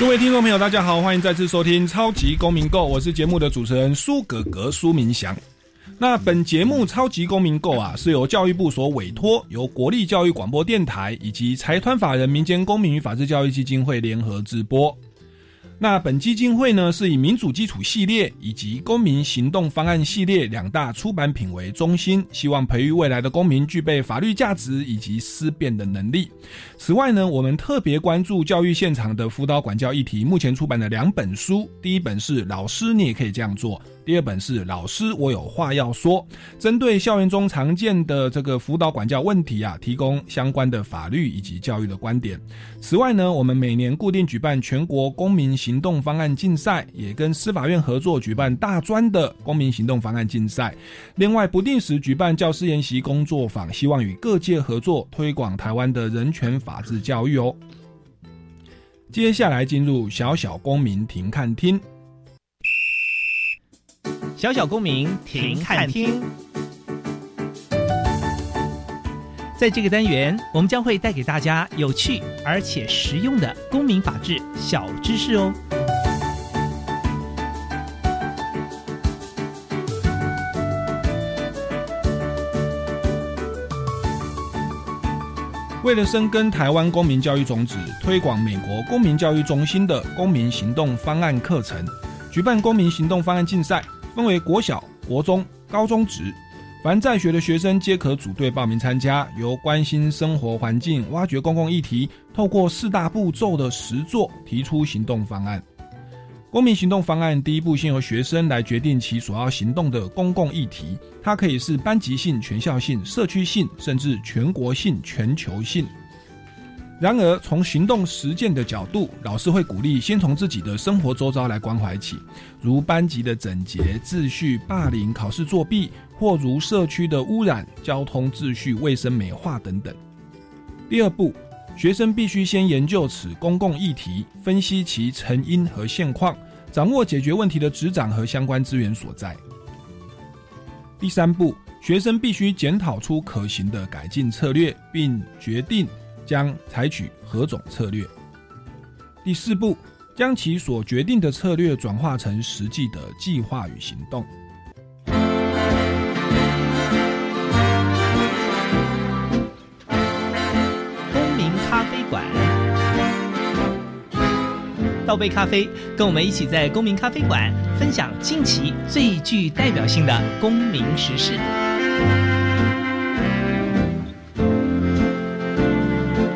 各位听众朋友，大家好，欢迎再次收听《超级公民购》，我是节目的主持人苏格格苏明祥。那本节目《超级公民购》啊，是由教育部所委托，由国立教育广播电台以及财团法人民间公民与法治教育基金会联合直播。那本基金会呢，是以民主基础系列以及公民行动方案系列两大出版品为中心，希望培育未来的公民具备法律价值以及思辨的能力。此外呢，我们特别关注教育现场的辅导管教议题，目前出版的两本书，第一本是《老师，你也可以这样做》。第二本是老师，我有话要说，针对校园中常见的这个辅导管教问题啊，提供相关的法律以及教育的观点。此外呢，我们每年固定举办全国公民行动方案竞赛，也跟司法院合作举办大专的公民行动方案竞赛。另外，不定时举办教师研习工作坊，希望与各界合作推广台湾的人权法治教育哦。接下来进入小小公民庭看厅。小小公民停看听，在这个单元，我们将会带给大家有趣而且实用的公民法治小知识哦。为了深耕台湾公民教育种子，推广美国公民教育中心的公民行动方案课程，举办公民行动方案竞赛。分为国小、国中、高中职，凡在学的学生皆可组队报名参加。由关心生活环境、挖掘公共议题，透过四大步骤的实作，提出行动方案。公民行动方案第一步，先由学生来决定其所要行动的公共议题，它可以是班级性、全校性、社区性，甚至全国性、全球性。然而，从行动实践的角度，老师会鼓励先从自己的生活周遭来关怀起，如班级的整洁秩序、霸凌、考试作弊，或如社区的污染、交通秩序、卫生美化等等。第二步，学生必须先研究此公共议题，分析其成因和现况，掌握解决问题的执掌和相关资源所在。第三步，学生必须检讨出可行的改进策略，并决定。将采取何种策略？第四步，将其所决定的策略转化成实际的计划与行动。公民咖啡馆，倒杯咖啡，跟我们一起在公民咖啡馆分享近期最具代表性的公民时事。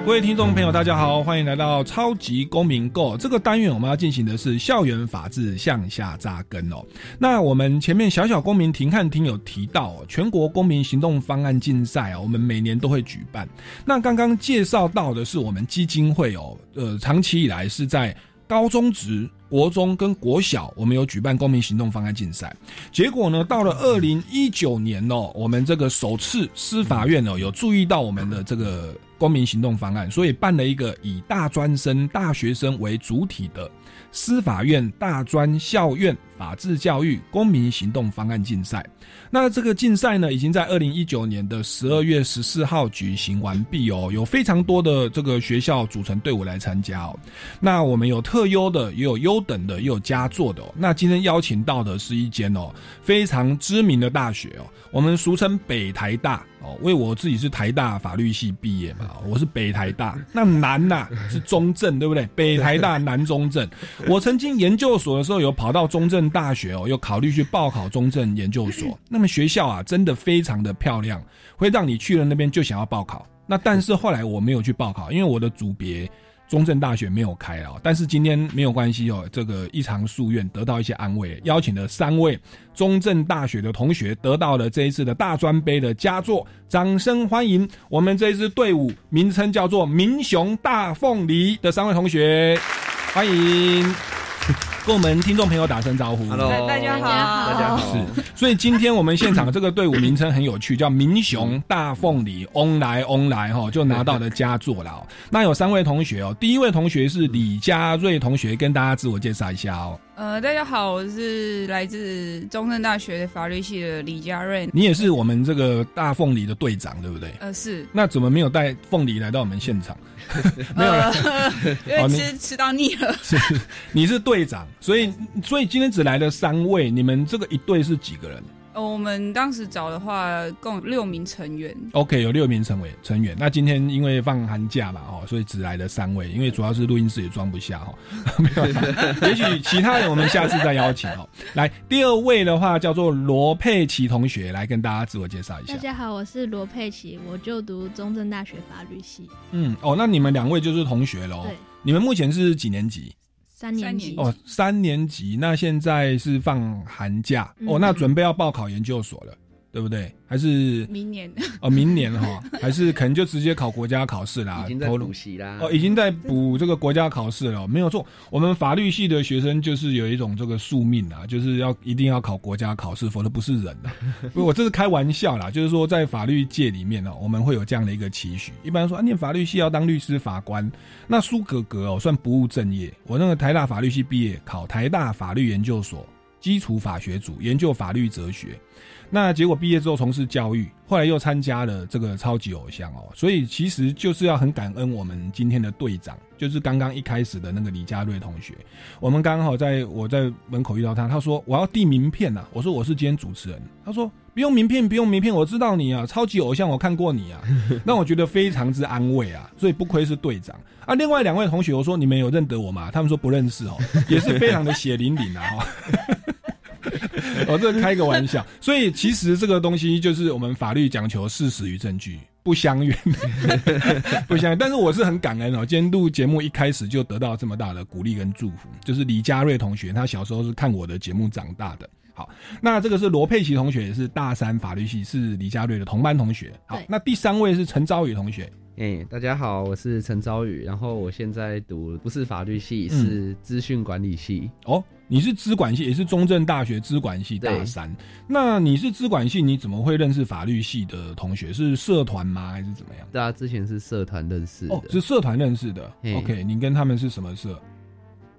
各位听众朋友，大家好，欢迎来到超级公民购这个单元。我们要进行的是校园法治向下扎根哦。那我们前面小小公民庭看听有提到，全国公民行动方案竞赛啊，我们每年都会举办。那刚刚介绍到的是我们基金会哦，呃，长期以来是在高中职。国中跟国小，我们有举办公民行动方案竞赛，结果呢，到了二零一九年哦，我们这个首次司法院哦有注意到我们的这个公民行动方案，所以办了一个以大专生、大学生为主体的司法院大专校院法治教育公民行动方案竞赛。那这个竞赛呢，已经在二零一九年的十二月十四号举行完毕哦，有非常多的这个学校组成队伍来参加哦。那我们有特优的，也有优等的，也有佳作的哦。那今天邀请到的是一间哦非常知名的大学哦，我们俗称北台大哦，为我自己是台大法律系毕业嘛，我是北台大。那南呐是中正，对不对？北台大南中正。我曾经研究所的时候有跑到中正大学哦，有考虑去报考中正研究所。那么学校啊，真的非常的漂亮，会让你去了那边就想要报考。那但是后来我没有去报考，因为我的组别中正大学没有开啊。但是今天没有关系哦，这个一场夙愿得到一些安慰，邀请了三位中正大学的同学得到了这一次的大专杯的佳作，掌声欢迎我们这支队伍，名称叫做“民雄大凤梨”的三位同学，欢迎。跟我们听众朋友打声招呼。Hello，大家好大家好。是，所以今天我们现场这个队伍名称很有趣，叫民雄大凤梨翁来翁来哈，就拿到了佳作了、哦。那有三位同学哦，第一位同学是李佳瑞同学，跟大家自我介绍一下哦。呃，大家好，我是来自中正大学法律系的李佳瑞。你也是我们这个大凤梨的队长，对不对？呃，是，那怎么没有带凤梨来到我们现场？没有因为吃吃到腻了。是你是队长，所以所以今天只来了三位，你们这个一队是几个人哦，我们当时找的话，共有六名成员。？OK，有六名成员成员。那今天因为放寒假嘛，哦，所以只来了三位，因为主要是录音室也装不下哦。没有，也许其他人我们下次再邀请哦。来，第二位的话叫做罗佩奇同学，来跟大家自我介绍一下大。家好，我是罗佩奇，我就读中正大学法律系，嗯，哦，那你们两位就是同学喽对。你们目前是几年级？三年级。哦，三年级，那现在是放寒假、嗯。哦，那准备要报考研究所了，对不对？还是明年哦，明年哈、还是可能就直接考国家考试啦，已经在补习啦。哦，已经在补这个国家考试了，没有错。我们法律系的学生就是有一种这个宿命啊，就是要一定要考国家考试，否则不是人啊。不过我这是开玩笑啦，就是说在法律界里面呢、我们会有这样的一个期许。一般说啊，念法律系要当律师、法官，那苏格格哦算不务正业。我那个台大法律系毕业，考台大法律研究所基础法学组，研究法律哲学。那结果毕业之后从事教育，后来又参加了这个超级偶像哦，所以其实就是要很感恩我们今天的队长，就是刚刚一开始的那个李佳瑞同学。我们刚好在我在门口遇到他，他说我要递名片呐、啊我说我是今天主持人，他说不用名片，不用名片，我知道你啊，超级偶像我看过你啊，那我觉得非常之安慰啊，所以不愧是队长啊。另外两位同学，我说你们有认得我吗？他们说不认识哦，也是非常的血淋淋啊哈。我 这开个玩笑，所以其实这个东西就是我们法律讲求事实与证据不相怨，不相怨。但是我是很感恩哦，今天录节目一开始就得到这么大的鼓励跟祝福，就是李佳瑞同学，他小时候是看我的节目长大的。好，那这个是罗佩奇同学，也是大三法律系，是李佳瑞的同班同学。好，那第三位是陈昭宇同学。哎、大家好，我是陈昭宇，然后我现在读不是法律系，嗯是资讯管理系。哦，你是资管系，也是中正大学资管系大三。那你是资管系，你怎么会认识法律系的同学？是社团吗？还是怎么样？大家之前是社团认识的，哦，是社团认识的。嘿 OK，你跟他们是什么社？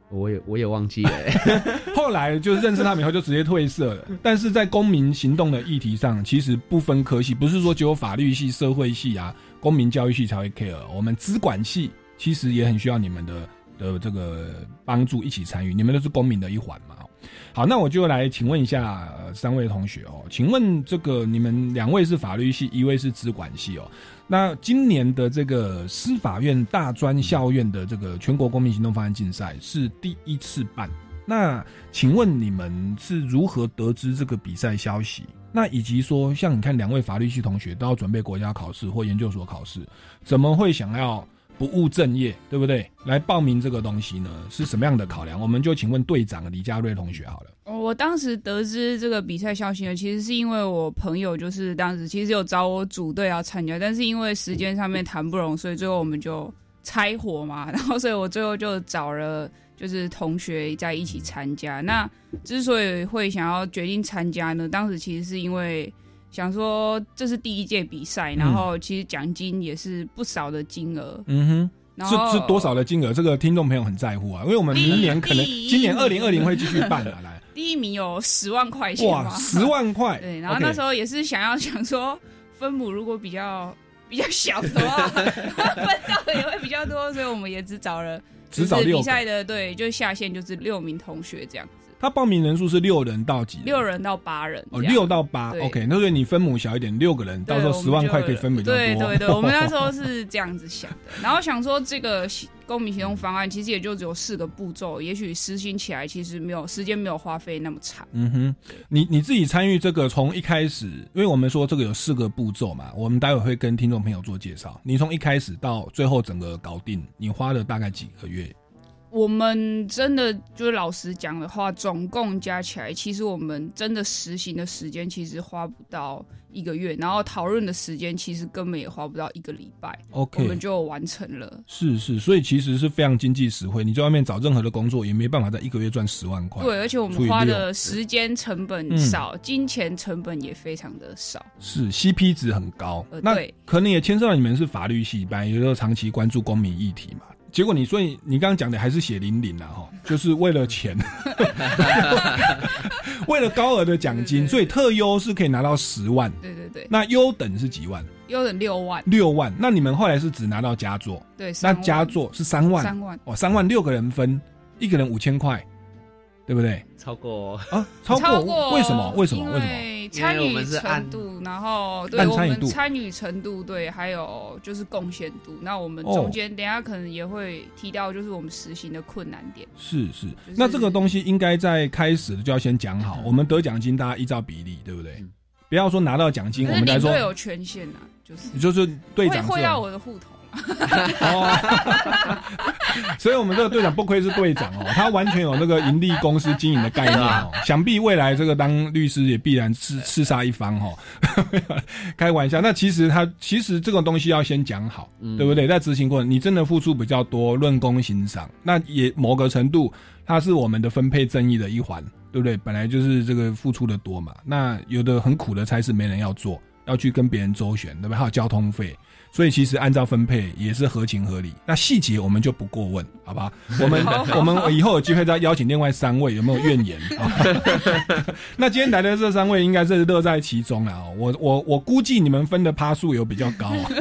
我也我也忘记了、欸。后来就是认识他们以后就直接退社了。但是在公民行动的议题上，其实不分科系，不是说只有法律系、社会系啊、公民教育系才会 care。我们资管系其实也很需要你们的的这个帮助，一起参与。你们都是公民的一环嘛。好，那我就来请问一下、呃三位同学哦，请问这个你们两位是法律系，一位是资管系哦。那今年的这个司法院大专校院的这个全国公民行动方案竞赛是第一次办，那请问你们是如何得知这个比赛消息？那以及说，像你看两位法律系同学都要准备国家考试或研究所考试，怎么会想要不务正业，对不对？来报名这个东西呢？是什么样的考量？我们就请问队长李佳瑞同学好了。我当时得知这个比赛消息呢，其实是因为我朋友就是当时其实有找我组队要参加，但是因为时间上面谈不拢，所以最后我们就拆伙嘛，然后所以我最后就找了就是同学在一起参加。那之所以会想要决定参加呢，当时其实是因为想说这是第一届比赛，然后其实奖金也是不少的金额，嗯然后哼，是是多少的金额？这个听众朋友很在乎啊，因为我们明年可能今年二零二零会继续办啊，来，第一名有十万块钱哇，嘛，十万块，对，然后那时候也是想要想说，分母如果比较比较小的话，分到的也会比较多，所以我们也只找了只找比赛的，对，就下线就是六名同学这样。子，他报名人数是六人到几人？六人到八人哦，六到八，OK，那所以你分母小一点，六个人，到时候对十万块可以分比较多。对对对，我们那时候 是这样子想的，然后想说这个公民行动方案其实也就只有四个步骤，也许实行起来其实没有时间没有花费那么长。嗯哼，你你自己参与这个，从一开始，因为我们说这个有四个步骤嘛，我们待会会跟听众朋友做介绍。你从一开始到最后整个搞定，你花了大概几个月？我们真的就是老实讲的话，总共加起来，其实我们真的实行的时间其实花不到一个月，然后讨论的时间其实根本也花不到一个礼拜，我 OK，我们就完成了。是是，所以其实是非常经济实惠。你在外面找任何的工作，也没办法在一个月赚十万块。对，而且我们花的时间成本嗯少，金钱成本也非常的少。是 CP 值很高。那可能也牵涉到你们是法律系，本来有时候长期关注公民议题嘛。结果你所以你刚刚讲的还是血淋淋啊哈，就是为了钱，为了高额的奖金，所以特优是可以拿到十万，对对对，那优等是几万？优等六万，六万。那你们后来是只拿到佳作，对，那佳作是三万，三万，哦，三万六个人分，一个人五千块，对不对？超过啊，超超过为什么？为什么？为什么？为参与程度，然后对我们参与程度，对，还有就是贡献度。那我们哦中间等下可能也会提到，就是我们实行的困难点。是是，是那这个东西应该在开始就要先讲好，我们得奖金大家依照比例，对不对嗯？不要说拿到奖金，我们来说有权限啊，就是就是队长是会会到我的户头嘛。哦，所以我们这个队长不愧是队长哦，他完全有那个盈利公司经营的概念哦。想必未来这个当律师也必然是刺杀一方哦。开玩笑，那其实他其实这个东西要先讲好，嗯对不对？在执行过程，你真的付出比较多，论功行赏，那也某个程度，它是我们的分配正义的一环，对不对？本来就是这个付出的多嘛。那有的很苦的差事没人要做，要去跟别人周旋，对不对？还有交通费。所以其实按照分配也是合情合理。那细节我们就不过问，好吧？我们我们以后有机会再邀请另外三位，有没有怨言？那今天来的这三位应该是乐在其中了哦。我我我估计你们分的趴数有比较高啊，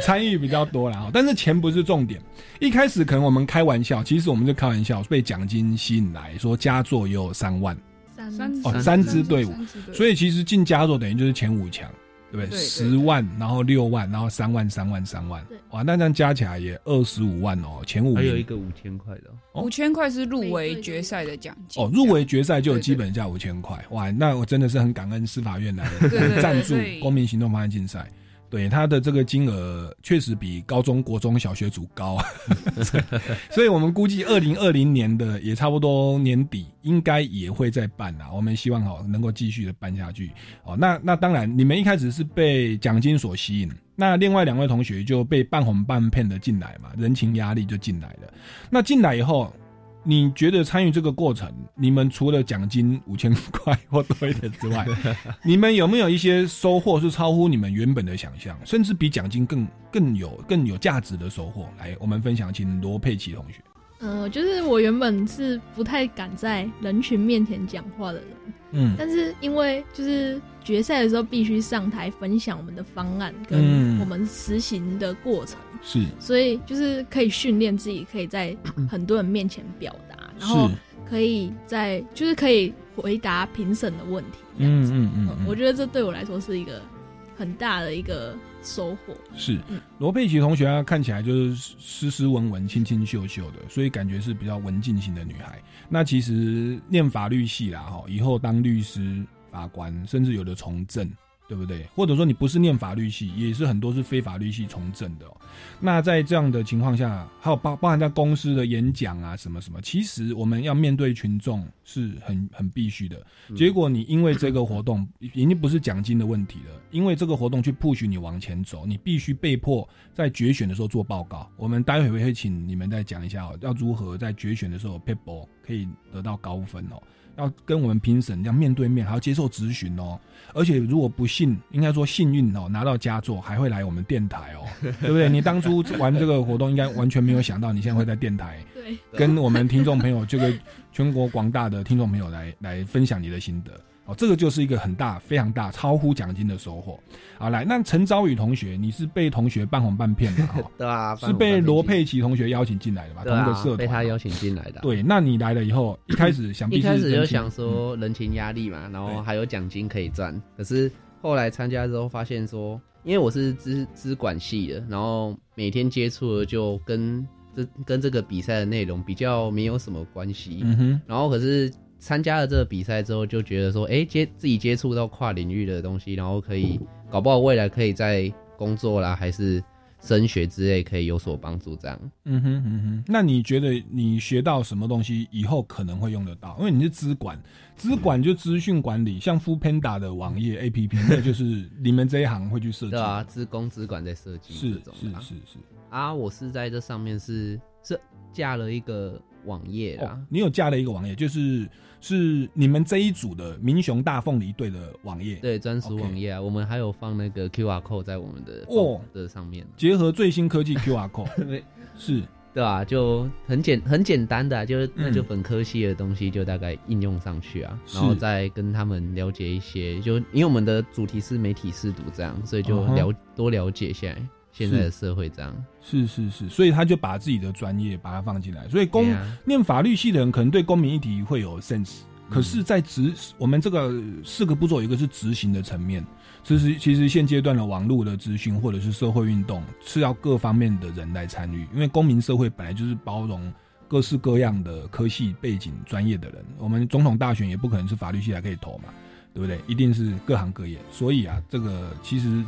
参与比较多了哦。但是钱不是重点，一开始可能我们开玩笑，其实我们就开玩笑，被奖金吸引来说佳作也有三万，三三哦三三支队伍，三支队伍所以其实进佳作等于就是前五强，对不对？十万，然后六万，然后三万、三万、三万。对，哇，那这样加起来也二十五万哦，前五名。还有一个五千块的哦，哦？五千块是入围决赛的奖金。哦，入围决赛就有基本价五千块，哇，那我真的是很感恩司法院来赞助公民行动方案竞赛。对他的这个金额确实比高中国中小学组高，所以我们估计二零二零年的也差不多年底应该也会再办啦。我们希望哦能够继续的办下去。哦，那那当然，你们一开始是被奖金所吸引，那另外两位同学就被半红半骗的进来嘛，人情压力就进来了。那进来以后，你觉得参与这个过程，你们除了奖金五千块或多一点之外，你们有没有一些收获是超乎你们原本的想象，甚至比奖金更更有更有价值的收获？来，我们分享，请罗佩奇同学。呃，就是我原本是不太敢在人群面前讲话的人，嗯。但是因为就是决赛的时候必须上台分享我们的方案跟嗯。我们实行的过程，是。所以就是可以训练自己，可以在很多人面前表达，然后，可以在就是可以回答评审的问题，这样子。嗯嗯嗯嗯，我觉得这对我来说是一个很大的一个收获。是。嗯。罗佩奇同学啊，看起来就是斯斯文文、清清秀秀的，所以感觉是比较文静型的女孩。那其实念法律系啦，哈，以后当律师、法官，甚至有的从政，对不对？或者说你不是念法律系，也是很多是非法律系从政的、哦。那在这样的情况下，还有包包含在公司的演讲啊，什么什么，其实我们要面对群众是很很必须的。结果你因为这个活动，已经不是奖金的问题了，因为这个活动去 push 你往前走，你必须被迫在决选的时候做报告。我们待会会请你们再讲一下哦，要如何在决选的时候 p a p e 可以得到高分哦。要跟我们评审要面对面，还要接受咨询哦。而且如果不幸，应该说幸运哦，拿到佳作，还会来我们电台哦，对不对？你当初玩这个活动，应该完全没有想到你现在会在电台 对，跟我们听众朋友，这个全国广大的听众朋友来来分享你的心得。哦，这个就是一个很大、非常大、超乎奖金的收获。好，来，那陈昭宇同学，你是被同学半哄半骗的，哈 对啊，是被罗佩奇同学邀请进来的吧？对啊同一个社，团，被他邀请进来的啊。对，那你来了以后，一开始想必一开始就想说人情压力嘛，然后还有奖金可以赚。可是后来参加之后发现说，因为我是资资管系的，然后每天接触的就跟这跟这个比赛的内容比较没有什么关系。嗯哼，然后可是参加了这个比赛之后，就觉得说，哎，接自己接触到跨领域的东西，然后可以搞不好未来可以在工作啦，还是升学之类可以有所帮助。这样，嗯哼嗯哼，那你觉得你学到什么东西以后可能会用得到？因为你是资管，资管就资讯管理，像 f o o Panda 的网页 APP，那就是你们这一行会去设计。对啊，资工资管在设计是这种是是是。啊，我是在这上面是是架了一个网页啦。哦，你有架了一个网页，就是是你们这一组的民雄大凤梨队的网页，对，专属网页啊我们还有放那个 QR code 在我们的哦。的上面，结合最新科技 QR code，是。对啊，就很简很简单的啊、就是嗯那就本科系的东西就大概应用上去啊，是。然后再跟他们了解一些，就因为我们的主题是媒体试读这样，所以就了、多了解现在现在的社会这样。是是是，所以他就把自己的专业把它放进来，所以公、啊念法律系的人可能对公民议题会有 sense，可是，在执我们这个四个步骤，一个是执行的层面。其实，其实现阶段的网络的资讯或者是社会运动，是要各方面的人来参与，因为公民社会本来就是包容各式各样的科系背景、专业的人。我们总统大选也不可能是法律系才可以投嘛，对不对？一定是各行各业。所以啊，这个其实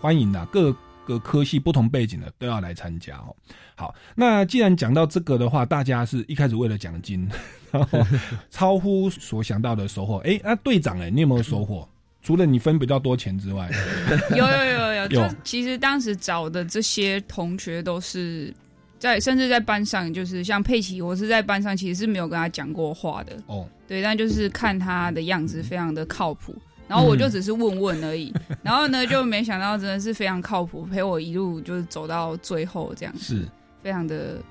欢迎啊，各个科系不同背景的都要来参加哦。好，那既然讲到这个的话，大家是一开始为了奖金，然后 超乎所想到的收获。哎，那队长哎，你有没有收获？除了你分比较多钱之外，有有有有，就有其实当时找的这些同学都是在，甚至在班上，就是像佩奇，我是在班上其实是没有跟他讲过话的，哦，对，但就是看他的样子非常的靠谱，然后我就只是问问而已，然后呢就没想到真的是非常靠谱，陪我一路就是走到最后这样，是。非常的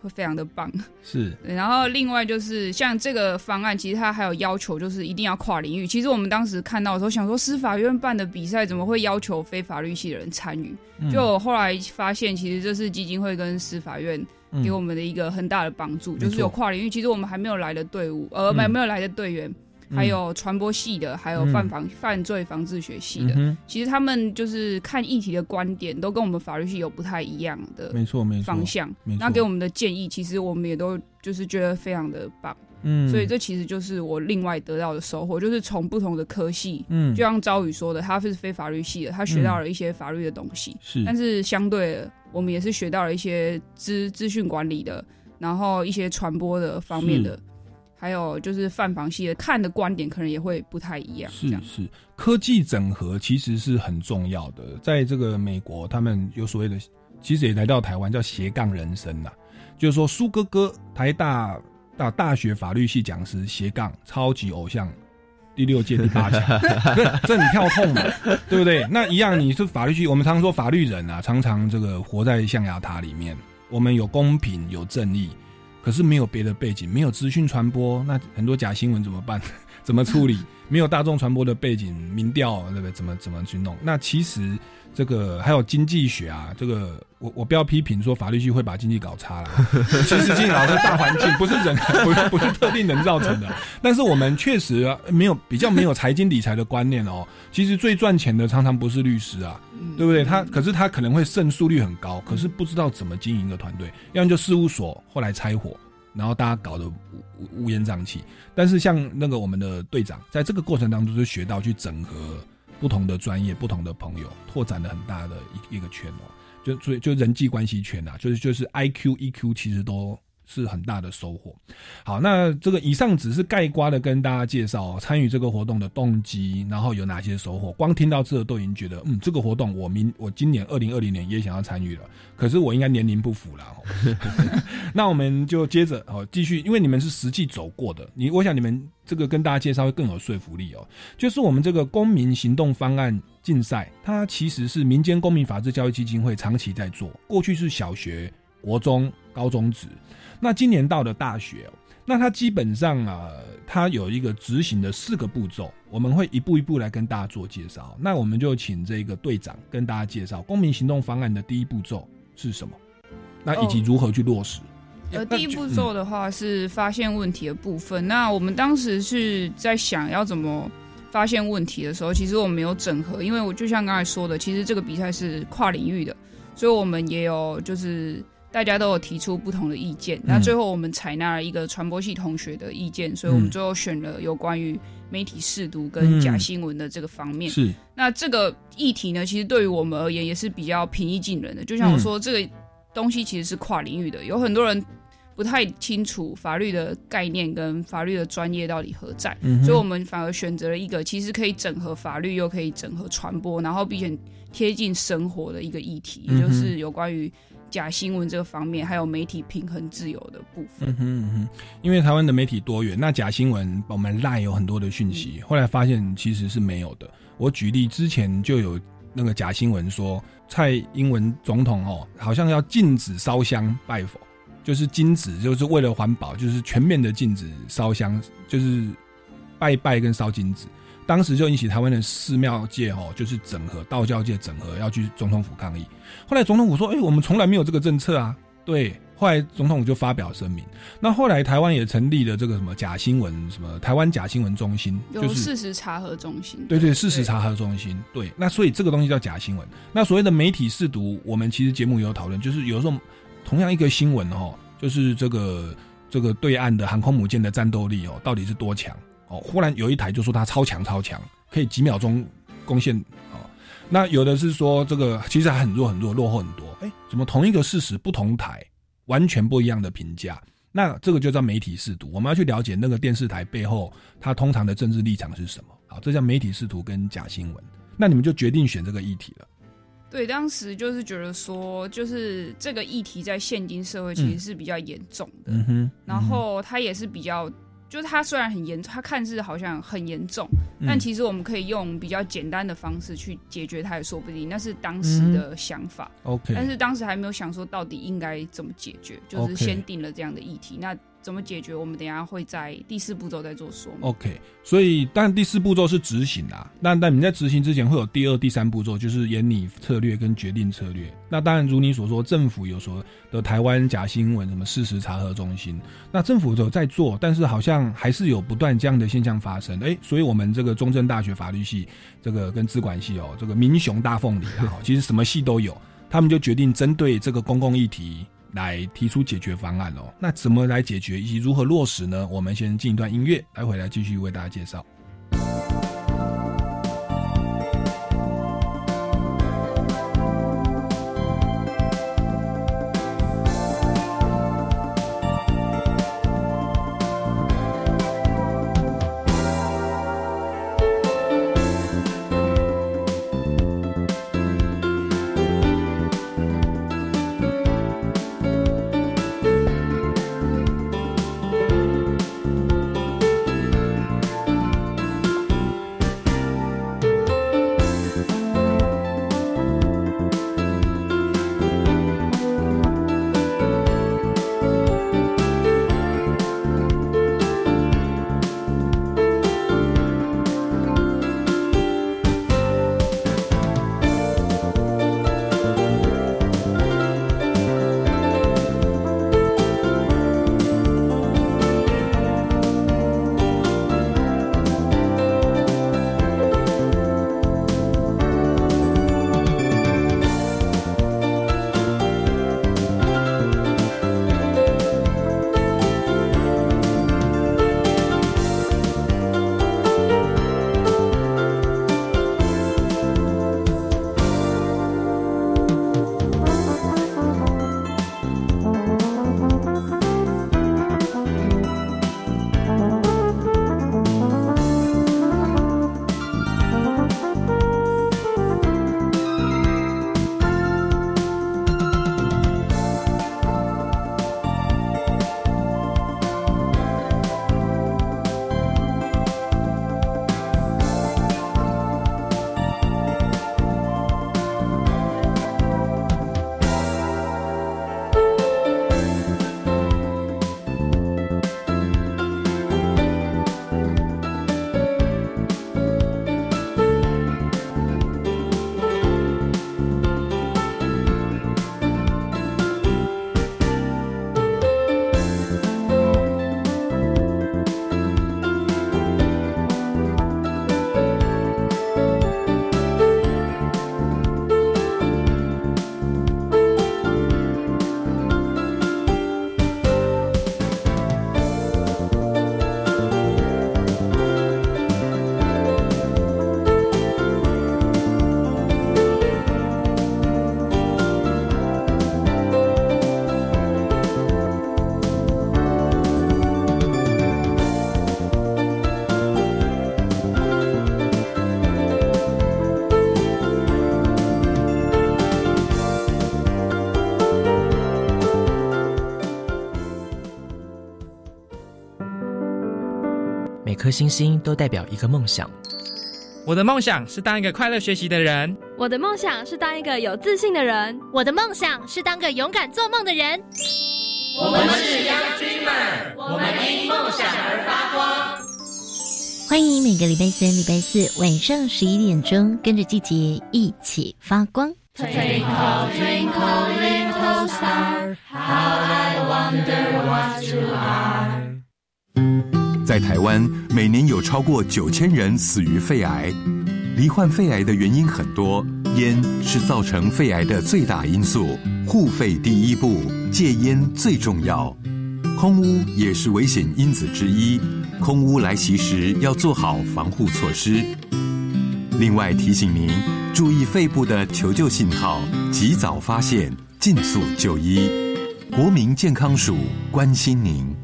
会非常的棒。是，然后另外就是像这个方案，其实它还有要求，就是一定要跨领域。其实我们当时看到的时候，想说司法院办的比赛怎么会要求非法律系的人参与？嗯。就我后来发现，其实这是基金会跟司法院给我们的一个很大的帮助，嗯就是有跨领域。其实我们还没有来的队伍，呃，嗯。没没有来的队员，嗯还有传播系的，还有嗯。犯防犯罪防治学系的。嗯，其实他们就是看议题的观点，都跟我们法律系有不太一样的没错没错，方向那给我们的建议，其实我们也都就是觉得非常的棒。嗯，所以这其实就是我另外得到的收获，就是从不同的科系，嗯。就像朝宇说的，他是非法律系的，他学到了一些法律的东西，是。但是相对的，我们也是学到了一些资资讯管理的，然后一些传播的方面的，还有就是泛房系的看的观点可能也会不太一样。是是，科技整合其实是很重要的。在这个美国，他们有所谓的，其实也来到台湾叫斜杠人生呐，就是说苏哥哥台大大大学法律系讲师斜杠超级偶像。第六届第八强，这这你跳痛嘛，对不对？那一样，你是法律系，我们常说法律人啊，常常这个活在象牙塔里面。我们有公平有正义，可是没有别的背景，没有资讯传播，那很多假新闻怎么办？怎么处理？没有大众传播的背景，民调对不对？怎么怎么去弄？那其实这个还有经济学啊，这个我我不要批评说法律系会把经济搞差了，其实经济搞是大环境，不是人，不是不是特定人造成的。但是我们确实啊没有比较没有财经理财的观念哦。其实最赚钱的常常不是律师啊，嗯对不对？他可是他可能会胜诉率很高，可是不知道怎么经营一个团队，要么就事务所后来拆伙，然后大家搞得乌乌烟瘴气。但是像那个我们的队长，在这个过程当中就学到去整合不同的专业、不同的朋友，拓展了很大的一一个圈哦。就所以就人际关系圈啊，就是就是 I Q E Q 其实都是很大的收获。好，那这个以上只是盖瓜的跟大家介绍参与这个活动的动机，然后有哪些收获。光听到这都已经觉得，嗯，这个活动我明我今年二零二零年也想要参与了，可是我应该年龄不符了。哦 那我们就接着哦继续，因为你们是实际走过的，你我想你们这个跟大家介绍会更有说服力哦。就是我们这个公民行动方案竞赛，它其实是民间公民法治教育基金会长期在做，过去是小学、国中、高中职，那今年到了大学、哦，那它基本上啊，它有一个执行的四个步骤，我们会一步一步来跟大家做介绍。那我们就请这个队长跟大家介绍公民行动方案的第一步骤是什么，那以及如何去落实。呃，第一步骤的话是发现问题的部分。那我们当时是在想要怎么发现问题的时候，其实我们没有整合，因为我就像刚才说的，其实这个比赛是跨领域的，所以我们也有就是大家都有提出不同的意见，嗯。那最后我们采纳了一个传播系同学的意见，所以我嗯们最后选了有关于媒体试读跟假新闻的这个方面。是。那这个议题呢，其实对于我们而言也是比较平易近人的。就像我说，这个东西其实是跨领域的，有很多人不太清楚法律的概念跟法律的专业到底何在，嗯所以我们反而选择了一个其实可以整合法律又可以整合传播，然后并且贴近生活的一个议题，也就是有关于假新闻这个方面，还有媒体平衡自由的部分。嗯哼嗯哼，因为台湾的媒体多元，那假新闻我们赖有很多的讯息，后来发现其实是没有的。我举例之前就有那个假新闻说，蔡英文总统哦，好像要禁止烧香拜佛，就是禁止，就是为了环保，就是全面的禁止烧香，就是拜拜跟烧金纸。当时就引起台湾的寺庙界哦，就是整合道教界整合要去总统府抗议。后来总统府说：“哎、我们从来没有这个政策啊。”对，后来总统府就发表声明。那后来台湾也成立了这个什么假新闻，什么台湾假新闻中心，就有是事实查核中心，对对，事实查核中心。对，那所以这个东西叫假新闻。那所谓的媒体试读，我们其实节目也有讨论，就是有时候同样一个新闻哦，就是这个这个对岸的航空母舰的战斗力哦，到底是多强哦？忽然有一台就说它超强超强，可以几秒钟攻陷哦。那有的是说这个其实还很弱很弱，落后很多。哎，怎么同一个事实不同台完全不一样的评价？那这个就叫媒体试图，我们要去了解那个电视台背后它通常的政治立场是什么。好，这叫媒体试图跟假新闻。那你们就决定选这个议题了。对，当时就是觉得说，就是这个议题在现今社会其实是比较严重的，嗯哼，然后它也是比较，就是它虽然很严，它看似好像很严重，嗯但其实我们可以用比较简单的方式去解决它，也说不定。那是当时的想法，OK，但是当时还没有想说到底应该怎么解决，就是 OK 先定了这样的议题。那怎么解决，我们等下会在第四步骤再做说明。OK，所以但第四步骤是执行啦。那但你在执行之前会有第二、第三步骤，就是演拟策略跟决定策略。那当然如你所说，政府有所的台湾假新闻什么事实查核中心，那政府有在做，但是好像还是有不断这样的现象发生。哎，所以我们这个中正大学法律系这个跟资管系哦，这个民雄大凤梨啊，其实什么系都有，他们就决定针对这个公共议题。来提出解决方案哦，那怎么来解决以及如何落实呢？我们先进一段音乐，待会来继续为大家介绍。颗星星都代表一个梦想。我的梦想是当一个快乐学习的人。我的梦想是当一个有自信的人。我的梦想是当个勇敢做梦的人。我们是 Young Dreamer，我们因梦想而发光。欢迎每个礼拜三、礼拜四晚上十一点钟，跟着季节一起发光。Twinkle twinkle little star, how I wonder what you are. 在台湾，每年有超过九千人死于肺癌。罹患肺癌的原因很多，烟是造成肺癌的最大因素。护肺第一步，戒烟最重要。空污也是危险因子之一，空污来袭时要做好防护措施。另外提醒您，注意肺部的求救信号，及早发现，尽速就医。国民健康署关心您。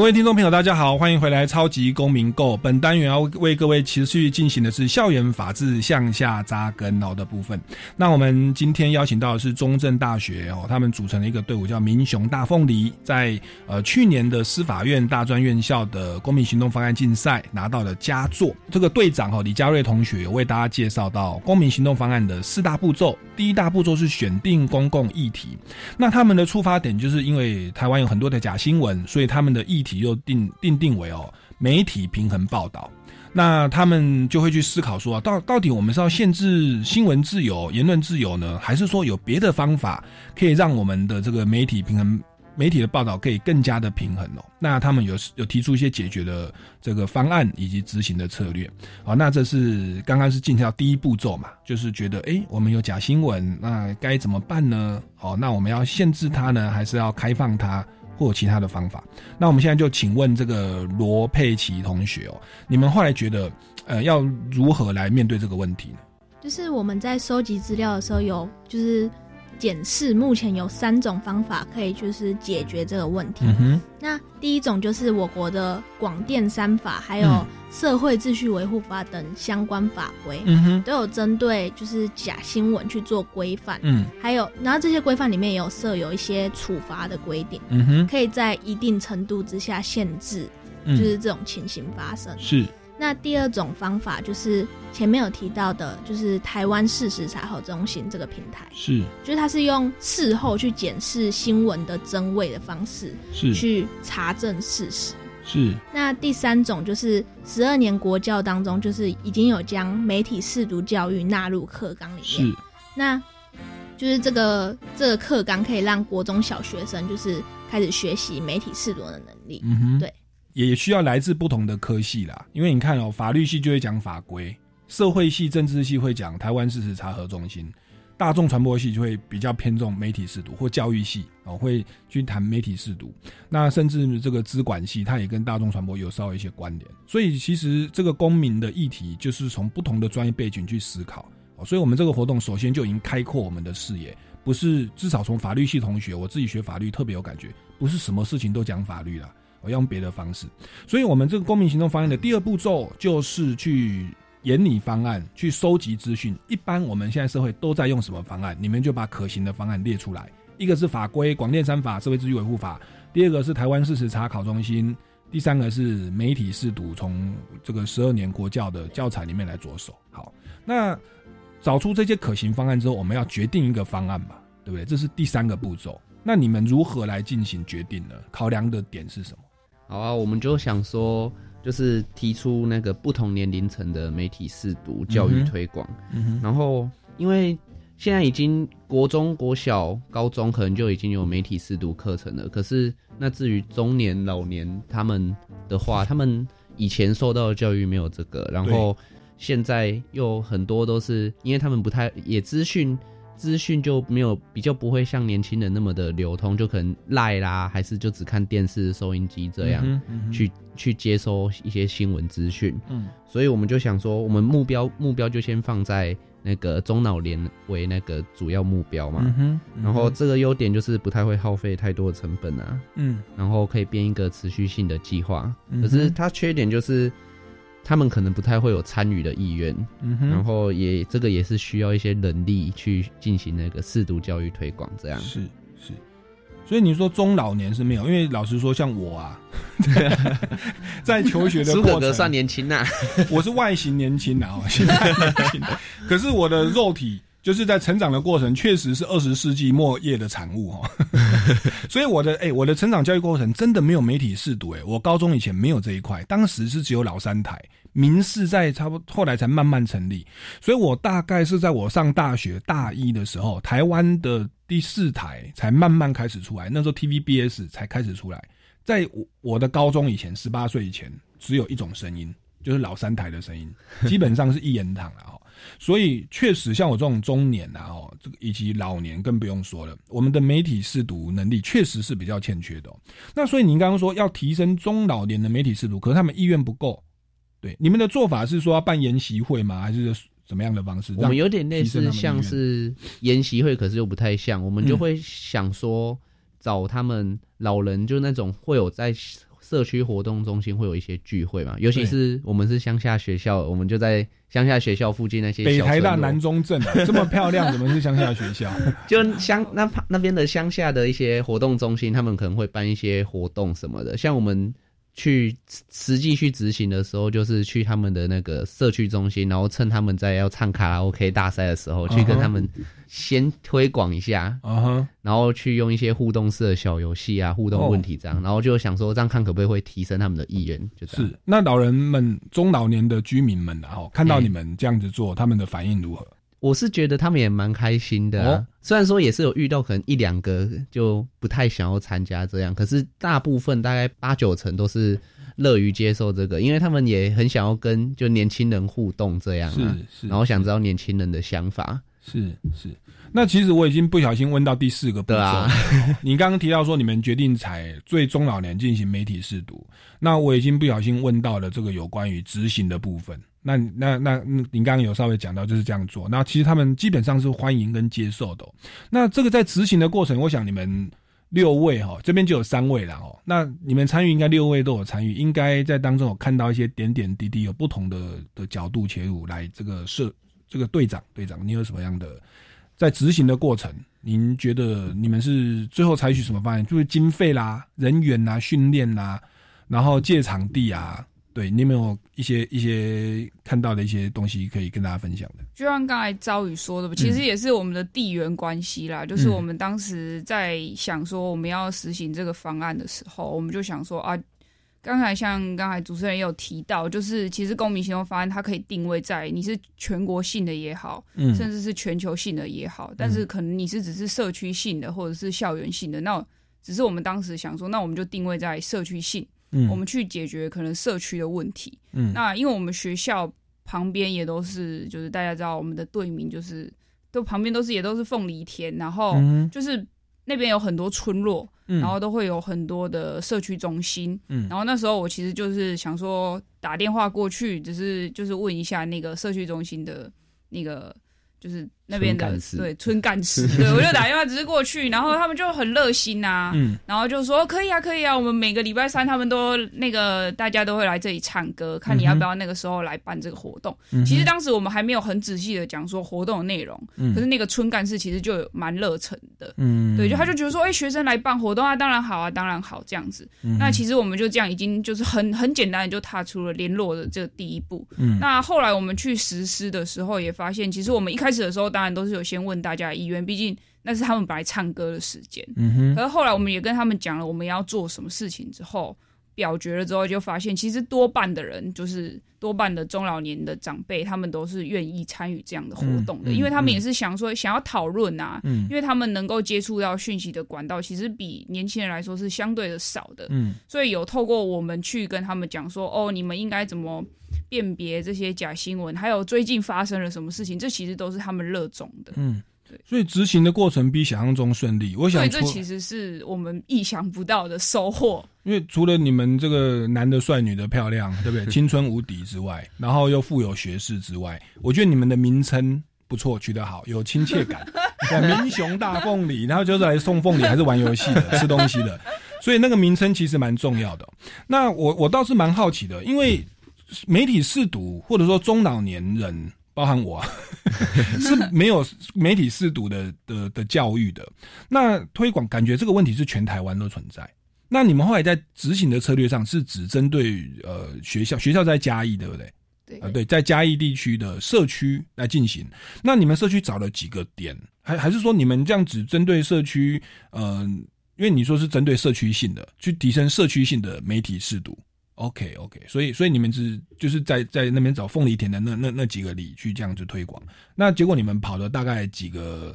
各位听众朋友，大家好，欢迎回来《超级公民购》。本单元要为各位持续进行的是校园法治向下扎根哦的部分。那我们今天邀请到的是中正大学哦，他们组成了一个队伍，叫民雄大凤梨，在呃去年的司法院大专院校的公民行动方案竞赛拿到了佳作。这个队长哈李佳瑞同学有为大家介绍到公民行动方案的四大步骤。第一大步骤是选定公共议题，那他们的出发点就是因为台湾有很多的假新闻，所以他们的议题又定定定为哦媒体平衡报道。那他们就会去思考说，到到底我们是要限制新闻自由、言论自由呢，还是说有别的方法可以让我们的这个媒体平衡？媒体的报道可以更加的平衡哦。那他们有有提出一些解决的这个方案以及执行的策略。好，那这是刚刚是进到第一步骤嘛，就是觉得哎，我们有假新闻，那该怎么办呢？好，那我们要限制它呢，还是要开放它，或其他的方法？那我们现在就请问这个罗佩奇同学哦，你们后来觉得呃，要如何来面对这个问题呢？就是我们在收集资料的时候，有就是。检视目前有三种方法可以就是解决这个问题。那第一种就是我国的广电三法，还有社会秩序维护法等相关法规，都有针对就是假新闻去做规范。嗯，还有然后这些规范里面也有设有一些处罚的规定，可以在一定程度之下限制，就是这种情形发生。是。那第二种方法就是前面有提到的，就是台湾事实查核中心这个平台，是，就是它是用事后去检视新闻的真伪的方式，是。去查证事实，是。那第三种就是十二年国教当中，就是已经有将媒体试读教育纳入课纲里面，是。那就是这个这个课纲可以让国中小学生就是开始学习媒体试读的能力，嗯哼，对。也需要来自不同的科系啦，因为你看哦，法律系就会讲法规，社会系、政治系会讲台湾事实查核中心，大众传播系就会比较偏重媒体试读，或教育系哦会去谈媒体试读。那甚至这个资管系，它也跟大众传播有稍微一些关联。所以其实这个公民的议题，就是从不同的专业背景去思考。所以我们这个活动首先就已经开阔我们的视野，不是至少从法律系同学，我自己学法律特别有感觉，不是什么事情都讲法律了。我用别的方式，所以我们这个公民行动方案的第二步骤就是去研拟方案，去收集资讯。一般我们现在社会都在用什么方案？你们就把可行的方案列出来。一个是法规《广电三法》《社会秩序维护法》，第二个是台湾事实查考中心第三个是媒体试读，从这个十二年国教的教材里面来着手。好，那找出这些可行方案之后，我们要决定一个方案嘛，对不对？这是第三个步骤。那你们如何来进行决定呢？考量的点是什么？好啊，我们就想说，就是提出那个不同年龄层的媒体试读教育推广。然后因为现在已经国中国小、高中可能就已经有媒体试读课程了，可是那至于中年、老年他们的话，他们以前受到的教育没有这个，然后现在又很多都是因为他们不太也资讯。资讯就没有比较不会像年轻人那么的流通，就可能赖啦，还是就只看电视、收音机这样去去接收一些新闻资讯。嗯，所以我们就想说，我们目标目标就先放在那个中老年为那个主要目标嘛。嗯然后这个优点就是不太会耗费太多的成本啊。嗯，然后可以编一个持续性的计划。可是它缺点就是。他们可能不太会有参与的意愿，然后也这个也是需要一些能力去进行那个适度教育推广，这样。是是。所以你说中老年是没有，因为老实说，像我啊，在求学的过程。算年轻呐，我是外形年轻啊，现在年轻，可是我的肉体。就是在成长的过程，确实是二十世纪末叶的产物哈，所以我的哎，我的成长教育过程真的没有媒体试读哎，我高中以前没有这一块，当时是只有老三台，民视在差不多后来才慢慢成立，所以我大概是在我上大学大一的时候，台湾的第四台才慢慢开始出来，那时候 TVBS 才开始出来，在我我的高中以前，十八岁以前，只有一种声音，就是老三台的声音，基本上是一言堂了哦。所以确实，像我这种中年啊，哦，这个以及老年更不用说了。我们的媒体试读能力确实是比较欠缺的。那所以您刚刚说要提升中老年的媒体试读，可是他们意愿不够。对，你们的做法是说要办研习会吗？还是怎么样的方式？我们有点类似像是研习会，可是又不太像。我们就会想说找他们老人，就那种会有在。社区活动中心会有一些聚会嘛，尤其是我们是乡下学校，我们就在乡下学校附近那些。北台大南中镇这么漂亮，怎么是乡下学校？就乡那那边的乡下的一些活动中心，他们可能会办一些活动什么的，像我们。去实际去执行的时候，就是去他们的那个社区中心，然后趁他们在要唱卡拉 OK 大赛的时候，去跟他们先推广一下，然后去用一些互动式的小游戏啊，互动问题这样，然后就想说这样看可不可以会提升他们的意愿，就这样。是。那老人们、中老年的居民们，然后看到你们这样子做，他们的反应如何？我是觉得他们也蛮开心的，虽然说也是有遇到可能一两个就不太想要参加这样，可是大部分大概八九成都是乐于接受这个，因为他们也很想要跟就年轻人互动这样，是是，然后想知道年轻人的想法，是是。那其实我已经不小心问到第四个步骤，你刚刚提到说你们决定采最中老年进行媒体试读，那我已经不小心问到了这个有关于执行的部分。那那那，您刚刚有稍微讲到就是这样做。那其实他们基本上是欢迎跟接受的。那这个在执行的过程，我想你们六位哈，这边就有三位了哦。那你们参与，应该六位都有参与，应该在当中有看到一些点点滴滴，有不同的的角度切入来这个设这个队长队长，你有什么样的在执行的过程？您觉得你们是最后采取什么方案？就是经费啦、人员啦、训练啦，然后借场地啊。对你有没有一些一些看到的一些东西可以跟大家分享的？就像刚才朝宇说的，其实也是我们的地缘关系啦。就是我们当时在想说我们要实行这个方案的时候，我们就想说啊，刚才像刚才主持人也有提到，就是其实公民行动方案它可以定位在你是全国性的也好，嗯，甚至是全球性的也好，但是可能你是只是社区性的或者是校园性的，那只是我们当时想说，那我们就定位在社区性。嗯，我们去解决可能社区的问题。嗯，那因为我们学校旁边也都是，就是大家知道我们的队名就是都旁边都是也都是凤梨田，然后就是那边有很多村落，然后都会有很多的社区中心。嗯，然后那时候我其实就是想说打电话过去，只是就是问一下那个社区中心的那个就是那边的对村干事，对 我就打电话只是过去，然后他们就很热心呐、嗯。然后就说可以啊可以啊，我们每个礼拜三他们都那个大家都会来这里唱歌，看你要不要那个时候来办这个活动。嗯。其实当时我们还没有很仔细的讲说活动的内容，嗯。可是那个村干事其实就蛮热忱的，嗯。对，就他就觉得说，哎、学生来办活动啊，当然好啊，当然好这样子。嗯。那其实我们就这样已经就是很很简单的就踏出了联络的这个第一步。嗯。那后来我们去实施的时候，也发现，其实我们一开始的时候，当然都是有先问大家的意愿，毕竟那是他们本来唱歌的时间。嗯哼。可是后来我们也跟他们讲了我们要做什么事情之后，表决了之后，就发现其实多半的人，就是多半的中老年的长辈，他们都是愿意参与这样的活动的，嗯嗯因为他们也是想说想要讨论啊，嗯。因为他们能够接触到讯息的管道，其实比年轻人来说是相对的少的，嗯。所以有透过我们去跟他们讲说，哦，你们应该怎么辨别这些假新闻，还有最近发生了什么事情，这其实都是他们热衷的。嗯，对所以执行的过程比想象中顺利。我想对，除这其实是我们意想不到的收获。因为除了你们这个男的帅、女的漂亮，对不对？青春无敌之外，然后又富有学识之外，我觉得你们的名称不错，取得好，有亲切感。对，民雄大凤梨，然后就是来送凤梨，还是玩游戏的、吃东西的，所以那个名称其实蛮重要的。那我我倒是蛮好奇的，因为媒体试读或者说中老年人，包含我、啊，是没有媒体试读的的的教育的。那推广感觉这个问题是全台湾都存在。那你们后来在执行的策略上是只针对呃学校，学校在嘉义，对不对？对啊、对，在嘉义地区的社区来进行。那你们社区找了几个点，还还是说你们这样只针对社区？嗯、因为你说是针对社区性的，去提升社区性的媒体试读。OK OK，所以所以你们只就是在在那边找凤梨田的那那那几个里去这样子推广。那结果你们跑了大概几个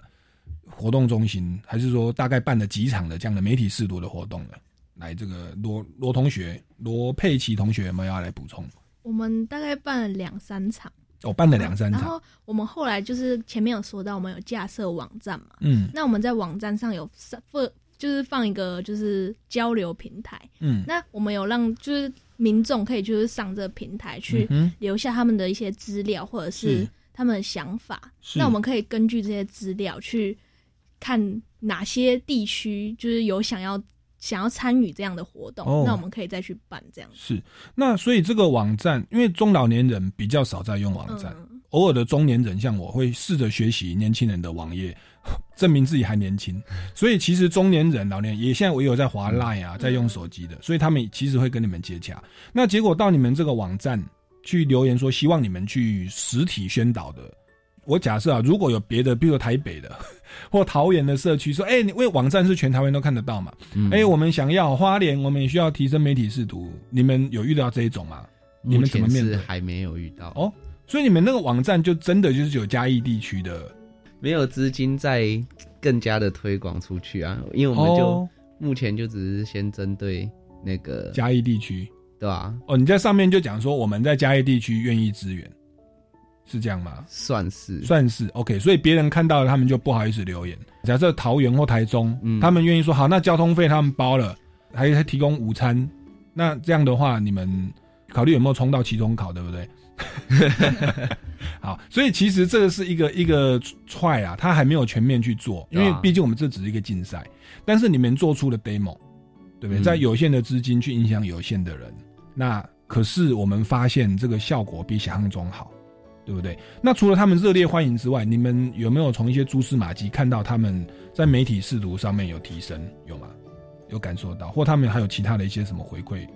活动中心，还是说大概办了几场的这样的媒体试读的活动呢？来，这个罗罗同学、罗佩奇同学有没有要来补充？我们大概办了两三场，我、办了两三场，然后我们后来就是前面有说到，我们有架设网站嘛，嗯那我们在网站上有放就是放一个就是交流平台，嗯那我们有让就是民众可以就是上这个平台去留下他们的一些资料或者是是。他们的想法，那我们可以根据这些资料去看哪些地区就是有想要想要参与这样的活动，哦。那我们可以再去办这样。是。那所以这个网站，因为中老年人比较少在用网站，嗯。偶尔的中年人像我会试着学习年轻人的网页，证明自己还年轻。所以其实中年人、老年人也现在我有在滑 Line 啊，在用手机的，所以他们其实会跟你们接洽。那结果到你们这个网站去留言说，希望你们去实体宣导的。我假设啊，如果有别的，比如说台北的 或桃园的社区说，哎、你因为网站是全台湾都看得到嘛，哎、嗯我们想要花莲，我们也需要提升媒体视图，你们有遇到这一种吗？你们怎么面对？还没有遇到哦，所以你们那个网站就真的就是有嘉义地区的，没有资金再更加的推广出去啊，因为我们就、哦目前就只是先针对那个嘉义地区，对吧、哦，你在上面就讲说我们在嘉义地区愿意支援，是这样吗？算是算是 OK，所以别人看到了，他们就不好意思留言。假设桃园或台中，他们愿意说好，那交通费他们包了，还还提供午餐，那这样的话，你们考虑有没有冲到期中考，对不对？好，所以其实这个是一个一个踹啊，他还没有全面去做，因为毕竟我们这只是一个竞赛，但是你们做出了 demo，对不对？嗯在有限的资金去影响有限的人，那可是我们发现这个效果比想象中好，对不对？那除了他们热烈欢迎之外，你们有没有从一些蛛丝马迹看到他们在媒体视图上面有提升？有吗？有感受到，或他们还有其他的一些什么回馈？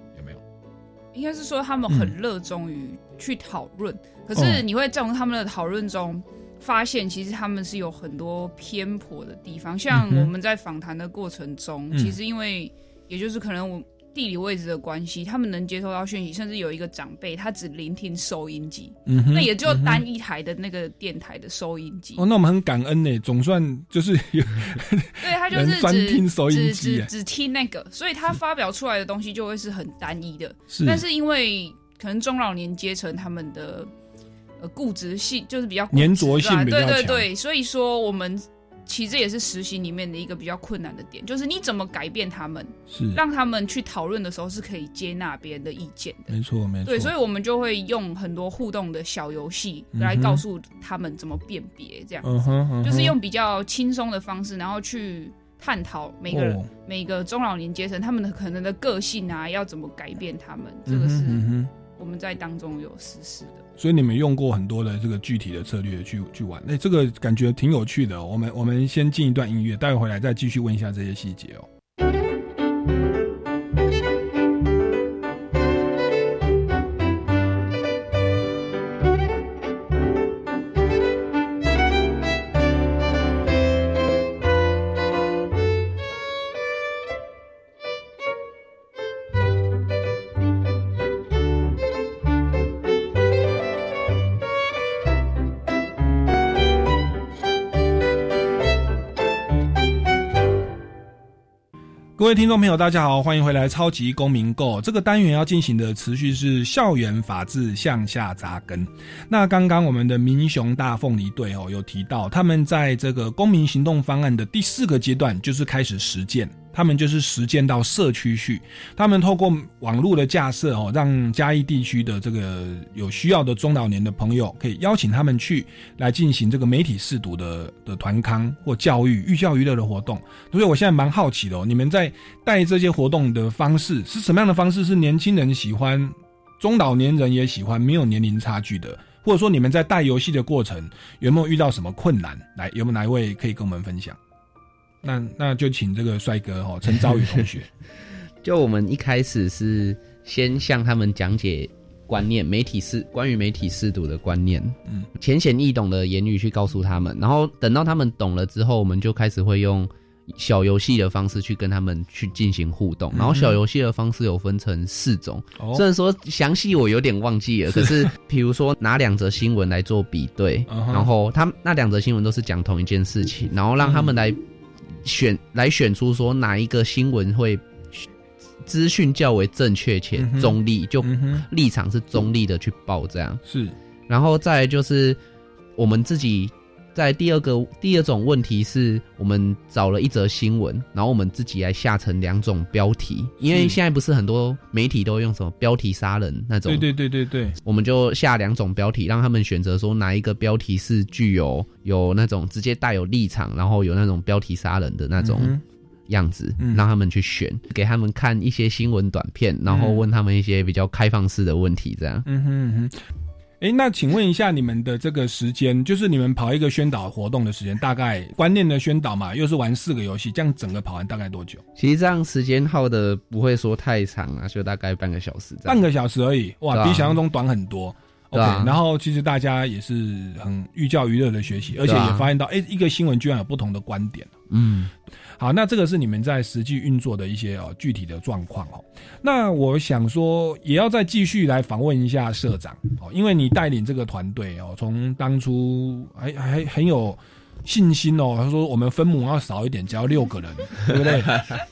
应该是说他们很热衷于去讨论，可是哦。你会从他们的讨论中发现，其实他们是有很多偏颇的地方。像我们在访谈的过程中，嗯。其实因为也就是可能我地理位置的关系，他们能接收到讯息，甚至有一个长辈他只聆听收音机，嗯那也就单一台的那个电台的收音机。哦，那我们很感恩呢，总算就是有对他就是 专只听收音只机耶，只只听那个，所以他发表出来的东西就会是很单一的。是。但是因为可能中老年阶层他们的呃固执性就是比较粘着性对比较强。对对，所以说我们其实也是实习里面的一个比较困难的点，就是你怎么改变他们，是让他们去讨论的时候是可以接纳别人的意见的。没错，没错。对，所以我们就会用很多互动的小游戏来告诉他们怎么辨别，这样子，就是用比较轻松的方式，然后去探讨每个人、每个中老年阶层他们的可能的个性啊，要怎么改变他们，这个是我们在当中有实施的。所以你们用过很多的这个具体的策略去去玩，那，这个感觉挺有趣的。我们我们先进一段音乐，待会回来再继续问一下这些细节哦。各位听众朋友，大家好，欢迎回来《超级公民购》这个单元要进行的持续是校园法治向下扎根。那刚刚我们的民雄大凤梨队哦，有提到他们在这个公民行动方案的第四个阶段，就是开始实践。他们就是实践到社区去，他们透过网络的架设哦，让嘉义地区的这个有需要的中老年的朋友，可以邀请他们去来进行这个媒体试读的的团康或教育寓教于乐的活动。所以我现在蛮好奇的哦，你们在带这些活动的方式是什么样的方式？是年轻人喜欢，中老年人也喜欢，没有年龄差距的？或者说你们在带游戏的过程有没有遇到什么困难？来，有没有哪一位可以跟我们分享？那那就请这个帅哥哈陈昭宇同学，就我们一开始是先向他们讲解观念，媒体试关于媒体试读的观念，嗯，浅显易懂的言语去告诉他们，然后等到他们懂了之后，我们就开始会用小游戏的方式去跟他们去进行互动，然后小游戏的方式有分成四种，虽然说详细我有点忘记了，可是 比如说拿两则新闻来做比对，然后他那两则新闻都是讲同一件事情，然后让他们来。选来选出说哪一个新闻会资讯较为正确且中立，就立场是中立的去报这样。是，然后再就是我们自己。在第二个第二种问题是我们找了一则新闻，然后我们自己来下成两种标题，因为现在不是很多媒体都用什么标题杀人那种，对对对对对，我们就下两种标题，让他们选择说哪一个标题是具有有那种直接带有立场，然后有那种标题杀人的那种样子，让他们去选，给他们看一些新闻短片，然后问他们一些比较开放式的问题，这样。嗯哼哼。哎，那请问一下，你们的这个时间，就是你们跑一个宣导活动的时间，大概观念的宣导嘛，又是玩四个游戏，这样整个跑完大概多久？其实这样时间耗的不会说太长啊，就大概半个小时。半个小时而已，哇，比想象中短很多。OK，然后其实大家也是很寓教于乐的学习，而且也发现到，哎，一个新闻居然有不同的观点。嗯。好，那这个是你们在实际运作的一些哦具体的状况哦。那我想说，也要再继续来访问一下社长哦，因为你带领这个团队哦，从当初还还很有信心哦，他说我们分母要少一点，只要六个人，对不对？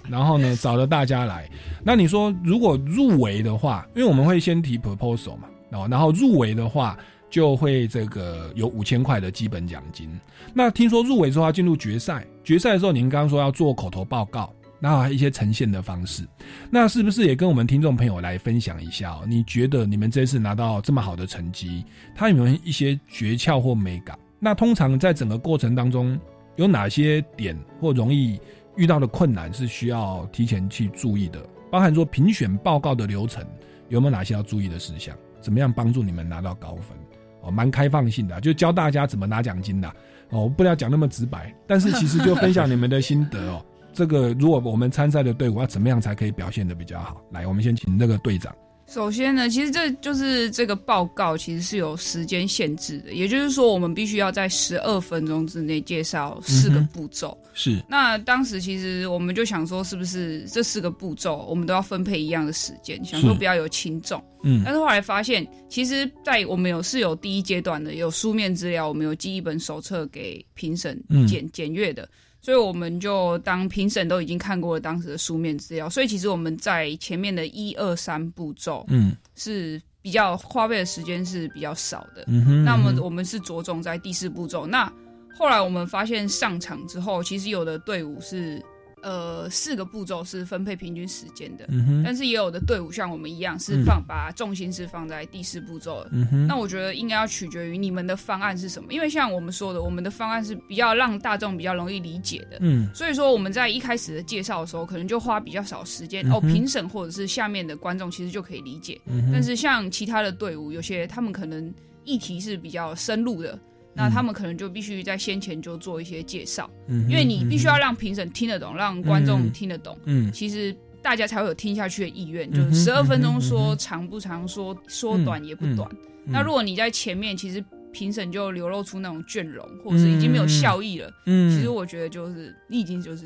然后呢，找了大家来。那你说如果入围的话，因为我们会先提 proposal 嘛，哦，然后入围的话。就会这个有五千块的基本奖金。那听说入围之后要进入决赛，决赛的时候您刚刚说要做口头报告，然后还有一些呈现的方式，那是不是也跟我们听众朋友来分享一下？哦？你觉得你们这次拿到这么好的成绩，它有没有一些诀窍或美感？那通常在整个过程当中，有哪些点或容易遇到的困难是需要提前去注意的？包含说评选报告的流程有没有哪些要注意的事项？怎么样帮助你们拿到高分？哦蛮开放性的，就教大家怎么拿奖金的哦，不要讲那么直白，但是 其实就分享你们的心得哦。这个如果我们参赛的队伍要怎么样才可以表现的比较好？来，我们先请那个队长。首先呢，其实这就是这个报告其实是有时间限制的，也就是说，我们必须要在十二分钟之内介绍四个步骤。是。那当时其实我们就想说，是不是这四个步骤我们都要分配一样的时间，想说不要有轻重。嗯。但是后来发现，其实，在我们有是有第一阶段的，有书面资料，我们有寄一本手册给评审检检阅的。所以我们就当评审都已经看过了当时的书面资料，所以其实我们在前面的一二三步骤，嗯，是比较花费的时间是比较少的。嗯哼，那么我们是着重在第四步骤。那后来我们发现上场之后，其实有的队伍是。呃，四个步骤是分配平均时间的，但是也有的队伍像我们一样是放把重心是放在第四步骤。那我觉得应该要取决于你们的方案是什么，因为像我们说的，我们的方案是比较让大众比较容易理解的。嗯，所以说我们在一开始的介绍的时候，可能就花比较少时间哦，评审或者是下面的观众其实就可以理解。但是像其他的队伍，有些他们可能议题是比较深入的。那他们可能就必须在先前就做一些介绍，因为你必须要让评审听得懂，让观众听得懂，嗯，其实大家才会有听下去的意愿。就是十二分钟说长不长，说说短也不短。那如果你在前面，其实评审就流露出那种倦容，或者是已经没有效益了，嗯，其实我觉得就是你已经就是。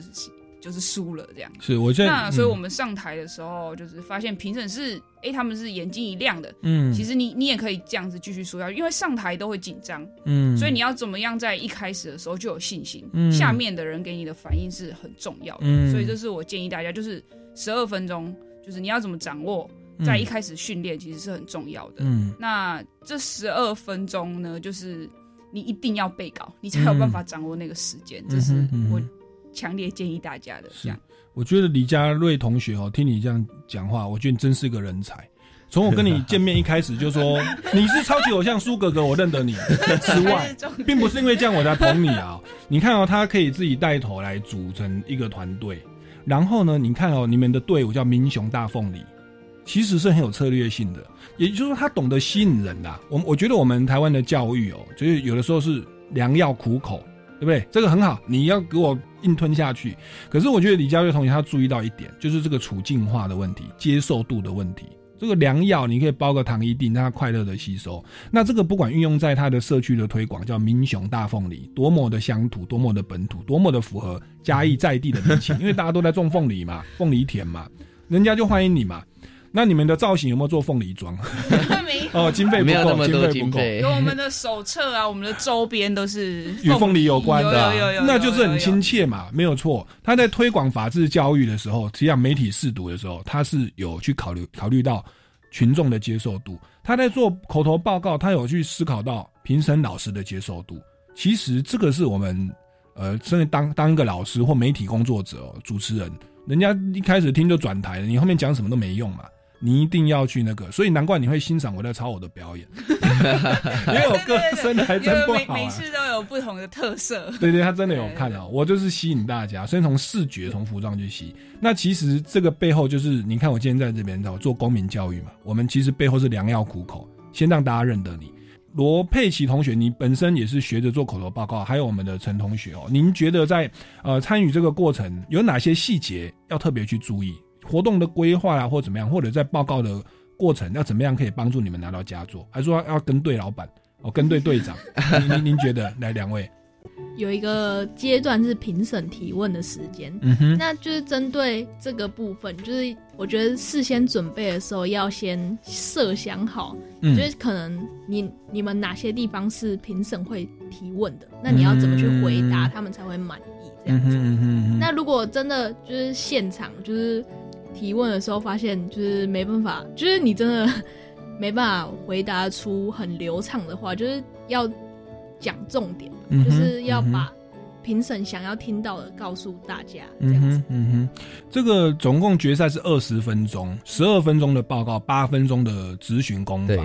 就是输了这样，是我觉得那，所以我们上台的时候，就是发现评审是，哎，他们是眼睛一亮的，嗯，其实你你也可以这样子继续说下去，因为上台都会紧张，嗯，所以你要怎么样在一开始的时候就有信心，嗯，下面的人给你的反应是很重要的，嗯，所以这是我建议大家，就是十二分钟，就是你要怎么掌握，在一开始训练其实是很重要的，嗯，那这十二分钟呢，就是你一定要背稿，你才有办法掌握那个时间，这是我。强烈建议大家的是，我觉得李佳瑞同学哦，听你这样讲话，我觉得你真是个人才。从我跟你见面一开始就说 你是超级偶像苏哥哥，我认得你之外，并不是因为这样我才捧你啊。你看哦，他可以自己带头来组成一个团队，然后呢，你看哦，你们的队伍叫民雄大凤梨，其实是很有策略性的，也就是说他懂得吸引人啊。我我觉得我们台湾的教育哦，就是有的时候是良药苦口。对不对？这个很好，你要给我硬吞下去。可是我觉得李佳瑞同学他注意到一点，就是这个处境化的问题、接受度的问题。这个良药你可以包个糖一定，让他快乐的吸收。那这个不管运用在他的社区的推广，叫民雄大凤梨，多么的乡土，多么的本土，多么的符合嘉义在地的民情，因为大家都在种凤梨嘛，凤梨田嘛，人家就欢迎你嘛。那你们的造型有没有做凤梨装？哦，经费不够，经费不够。有我们的手册啊，我们的周边都是与凤梨有关的，有有有，那就是很亲切嘛，没有错。他在推广法治教育的时候，实际上媒体试读的时候，他是有去考虑考虑到群众的接受度。他在做口头报告，他有去思考到评审老师的接受度。其实这个是我们呃，甚至当当一个老师或媒体工作者、主持人，人家一开始听就转台了，你后面讲什么都没用嘛。你一定要去那个，所以难怪你会欣赏我在抄我的表演，因为我歌声还真不好。每次都有不同的特色。对对，他真的有看到，我就是吸引大家，先从视觉、从服装去吸。那其实这个背后就是，你看我今天在这边做公民教育嘛，我们其实背后是良药苦口，先让大家认得你。罗佩奇同学，你本身也是学着做口头报告，还有我们的陈同学哦，您觉得在呃参与这个过程有哪些细节要特别去注意？活动的规划啊，或怎么样，或者在报告的过程要怎么样可以帮助你们拿到佳作？还是说要跟对老板，哦，跟对队长？您您觉得？来，两位，有一个阶段是评审提问的时间，嗯哼，那就是针对这个部分，就是我觉得事先准备的时候要先设想好，嗯，就是可能你你们哪些地方是评审会提问的，那你要怎么去回答，他们才会满意这样子。那如果真的就是现场就是。提问的时候发现就是没办法，就是你真的 没办法回答出很流畅的话，就是要讲重点，就是要把评审想要听到的告诉大家。这样子，嗯哼，这个总共决赛是二十分钟，十二分钟的报告，八分钟的咨询工坊。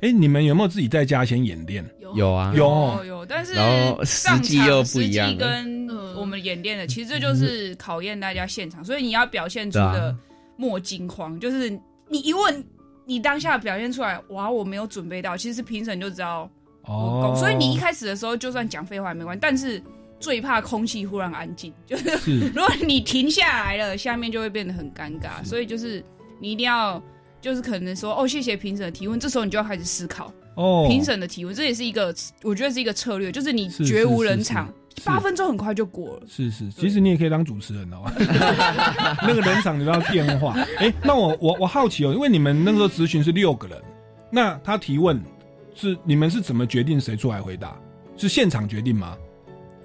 哎，你们有没有自己在家先演练？有啊，有有，但是然后实际又不一样，跟我们演练的，其实这就是考验大家现场，所以你要表现出的。莫惊慌，就是你一问，你当下表现出来，哇，我没有准备到，其实评审就知道哦。所以你一开始的时候，就算讲废话也没关系，但是最怕空气忽然安静，就是 如果你停下来了，下面就会变得很尴尬。所以就是你一定要，就是可能说哦，谢谢评审的提问，这时候你就要开始思考哦，评审的提问，这也是一个我觉得是一个策略，就是你绝无人场。八分钟很快就过了。是是，其实你也可以当主持人哦。那个人场你都要电话。哎，那我我我好奇哦，因为你们那个时候咨询是六个人，那他提问是你们是怎么决定谁出来回答？是现场决定吗？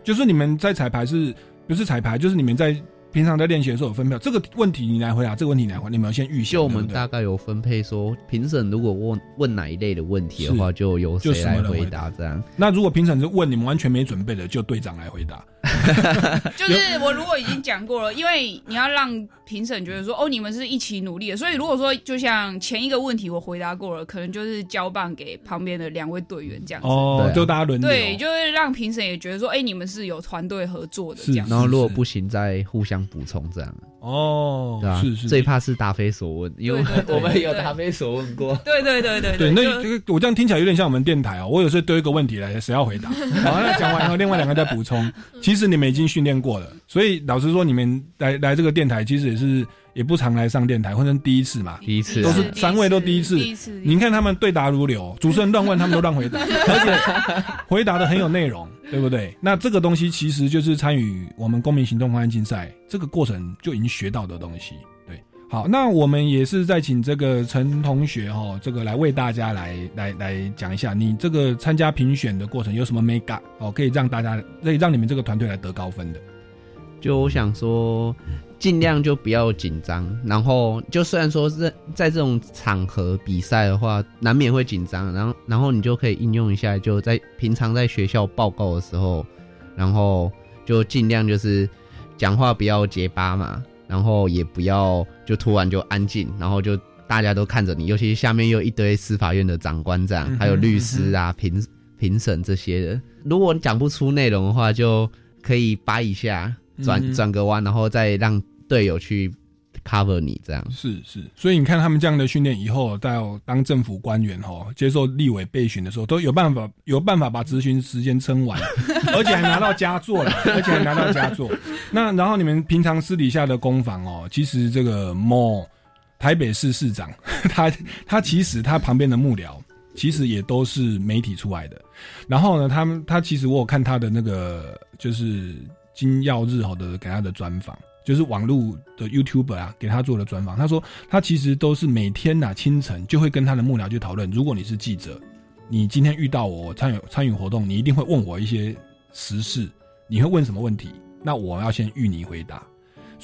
就是你们在彩排是不是彩排？就是你们在平常在练习的时候有分配这个问题，你来回答这个问题，你来回答，你们要先预就我们大概有分配说，评审如果问问哪一类的问题的话，就由谁来回答这样。那如果评审是问你们完全没准备的，就队长来回答。就是我如果已经讲过了，因为你要让评审觉得说，哦，你们是一起努力的，所以如果说就像前一个问题我回答过了，可能就是交棒给旁边的两位队员这样子。哦，就大家轮流。对，就是让评审也觉得说，哎，你们是有团队合作的这样。然后如果不行，再互相补充这样。哦，对啊，是是，最怕是答非所问，因为我们有答非所问过。对对对对对，那这个我这样听起来有点像我们电台哦。我有时候丢一个问题来，谁要回答？好，那讲完以后，另外两个再补充。其实你们已经训练过了，所以老实说，你们来来这个电台，其实也是也不常来上电台，或者第一次嘛。第一次都是三位都第一次。第一次，你看他们对答如流，主持人乱问，他们都乱回答，而且 回答的很有内容，对不对？那这个东西其实就是参与我们公民行动方案竞赛这个过程就已经学到的东西。对，好，那我们也是在请这个陈同学哈，这个来为大家来来来讲一下，你这个参加评选的过程有什么 make up 哦，可以让大家可以让你们这个团队来得高分的。就我想说，尽量就不要紧张，然后就虽然说是在这种场合比赛的话，难免会紧张，然后然后你就可以应用一下，就在平常在学校报告的时候，然后就尽量就是讲话不要结巴嘛，然后也不要就突然就安静，然后就大家都看着你，尤其下面又一堆司法院的长官这样，还有律师啊、评评审这些的，如果你讲不出内容的话，就可以掰一下。转转个弯，然后再让队友去 cover 你，这样是是。所以你看他们这样的训练，以后到当政府官员哦，接受立委备询的时候，都有办法有办法把咨询时间撑完，而且还拿到佳作了，而且还拿到佳作。那然后你们平常私底下的攻防哦，其实这个 mo 台北市市长，他他其实他旁边的幕僚，其实也都是媒体出来的。然后呢，他们他其实我有看他的那个就是。金耀日好的给他的专访，就是网络的 YouTuber 啊，给他做了专访。他说，他其实都是每天呐清晨就会跟他的幕僚去讨论。如果你是记者，你今天遇到我参与参与活动，你一定会问我一些时事，你会问什么问题？那我要先预你回答。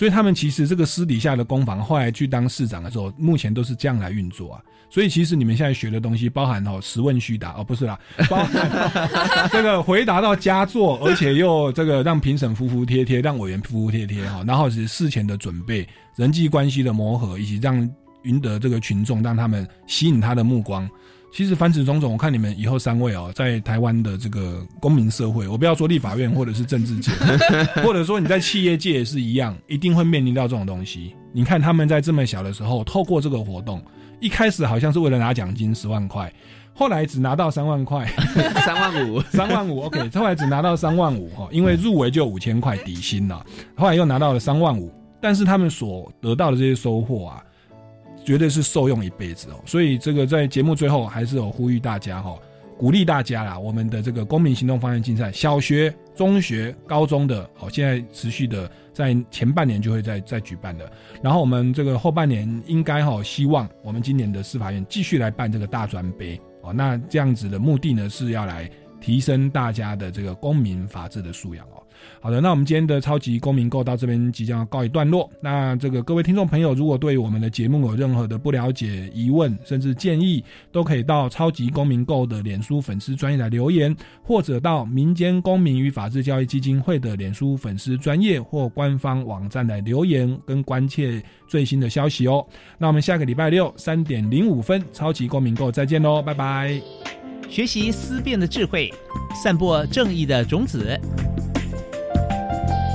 所以他们其实这个私底下的攻防，后来去当市长的时候，目前都是这样来运作啊。所以其实你们现在学的东西，包含哦实问虚答哦，不是啦，包含这个回答到佳作，而且又这个让评审服服帖帖，让委员服服帖帖哈，然后是事前的准备、人际关系的磨合，以及让赢得这个群众，让他们吸引他的目光。其实凡此种种，我看你们以后三位哦，在台湾的这个公民社会，我不要说立法院或者是政治界，或者说你在企业界也是一样，一定会面临到这种东西。你看他们在这么小的时候，透过这个活动。一开始好像是为了拿奖金十万块，后来只拿到三万块，三万五，三万五，OK，后来只拿到三万五哈，因为入围就五千块底薪了，后来又拿到了三万五，但是他们所得到的这些收获啊，绝对是受用一辈子哦，所以这个在节目最后还是有呼吁大家哈。鼓励大家啦！我们的这个公民行动方案竞赛，小学、中学、高中的，哦，现在持续的在前半年就会再再举办的。然后我们这个后半年应该哈，希望我们今年的司法院继续来办这个大专杯哦。那这样子的目的呢，是要来提升大家的这个公民法治的素养哦。好的，那我们今天的超级公民购到这边即将要告一段落。那这个各位听众朋友，如果对我们的节目有任何的不了解、疑问，甚至建议，都可以到超级公民购的脸书粉丝专业来留言，或者到民间公民与法治教育基金会的脸书粉丝专业或官方网站来留言跟关切最新的消息哦。那我们下个礼拜六三点零五分，超级公民购再见喽，拜拜！学习思辨的智慧，散播正义的种子。